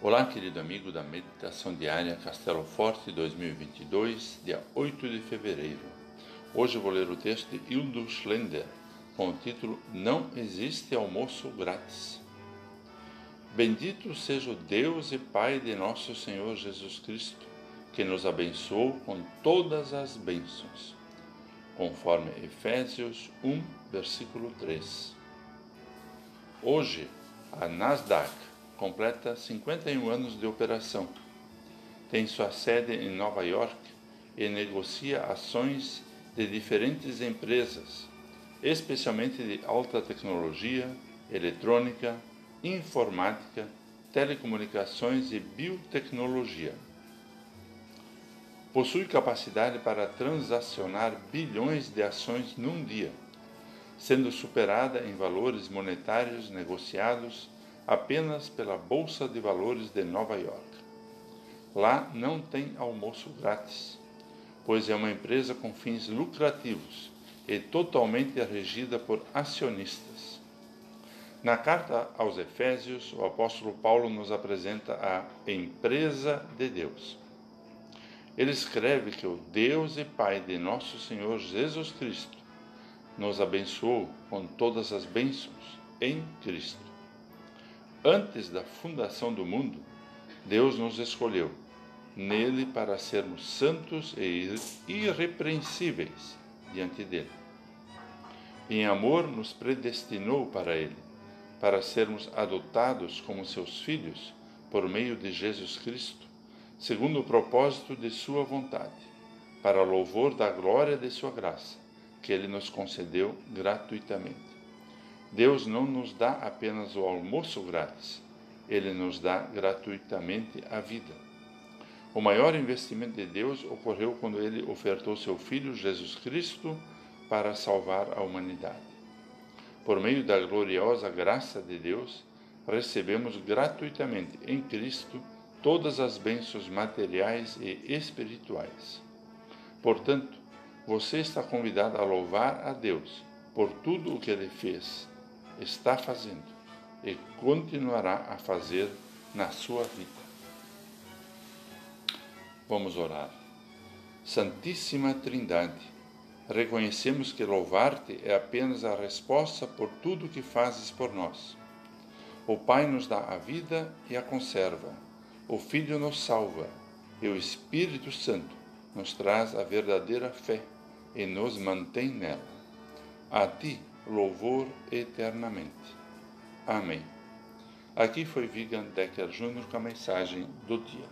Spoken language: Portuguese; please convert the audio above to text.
Olá, querido amigo da Meditação Diária Castelo Forte 2022, dia 8 de fevereiro. Hoje eu vou ler o texto de Hildo Schlender com o título Não existe almoço grátis. Bendito seja o Deus e Pai de nosso Senhor Jesus Cristo, que nos abençoou com todas as bênçãos, conforme Efésios 1, versículo 3. Hoje, a Nasdaq completa 51 anos de operação. Tem sua sede em Nova York e negocia ações de diferentes empresas, especialmente de alta tecnologia, eletrônica, informática, telecomunicações e biotecnologia. Possui capacidade para transacionar bilhões de ações num dia, sendo superada em valores monetários negociados apenas pela Bolsa de Valores de Nova York. Lá não tem almoço grátis, pois é uma empresa com fins lucrativos e totalmente regida por acionistas. Na carta aos Efésios, o apóstolo Paulo nos apresenta a empresa de Deus. Ele escreve que o Deus e Pai de nosso Senhor Jesus Cristo nos abençoou com todas as bênçãos em Cristo. Antes da fundação do mundo, Deus nos escolheu nele para sermos santos e irrepreensíveis diante dele. Em amor, nos predestinou para ele, para sermos adotados como seus filhos por meio de Jesus Cristo, segundo o propósito de Sua vontade, para louvor da glória de Sua graça, que Ele nos concedeu gratuitamente. Deus não nos dá apenas o almoço grátis, ele nos dá gratuitamente a vida. O maior investimento de Deus ocorreu quando ele ofertou seu Filho Jesus Cristo para salvar a humanidade. Por meio da gloriosa graça de Deus, recebemos gratuitamente em Cristo todas as bênçãos materiais e espirituais. Portanto, você está convidado a louvar a Deus por tudo o que ele fez está fazendo e continuará a fazer na sua vida. Vamos orar. Santíssima Trindade, reconhecemos que louvar-te é apenas a resposta por tudo que fazes por nós. O Pai nos dá a vida e a conserva, o Filho nos salva e o Espírito Santo nos traz a verdadeira fé e nos mantém nela. A ti louvor eternamente. Amém. Aqui foi Vigan Decker Jr. com a mensagem do dia.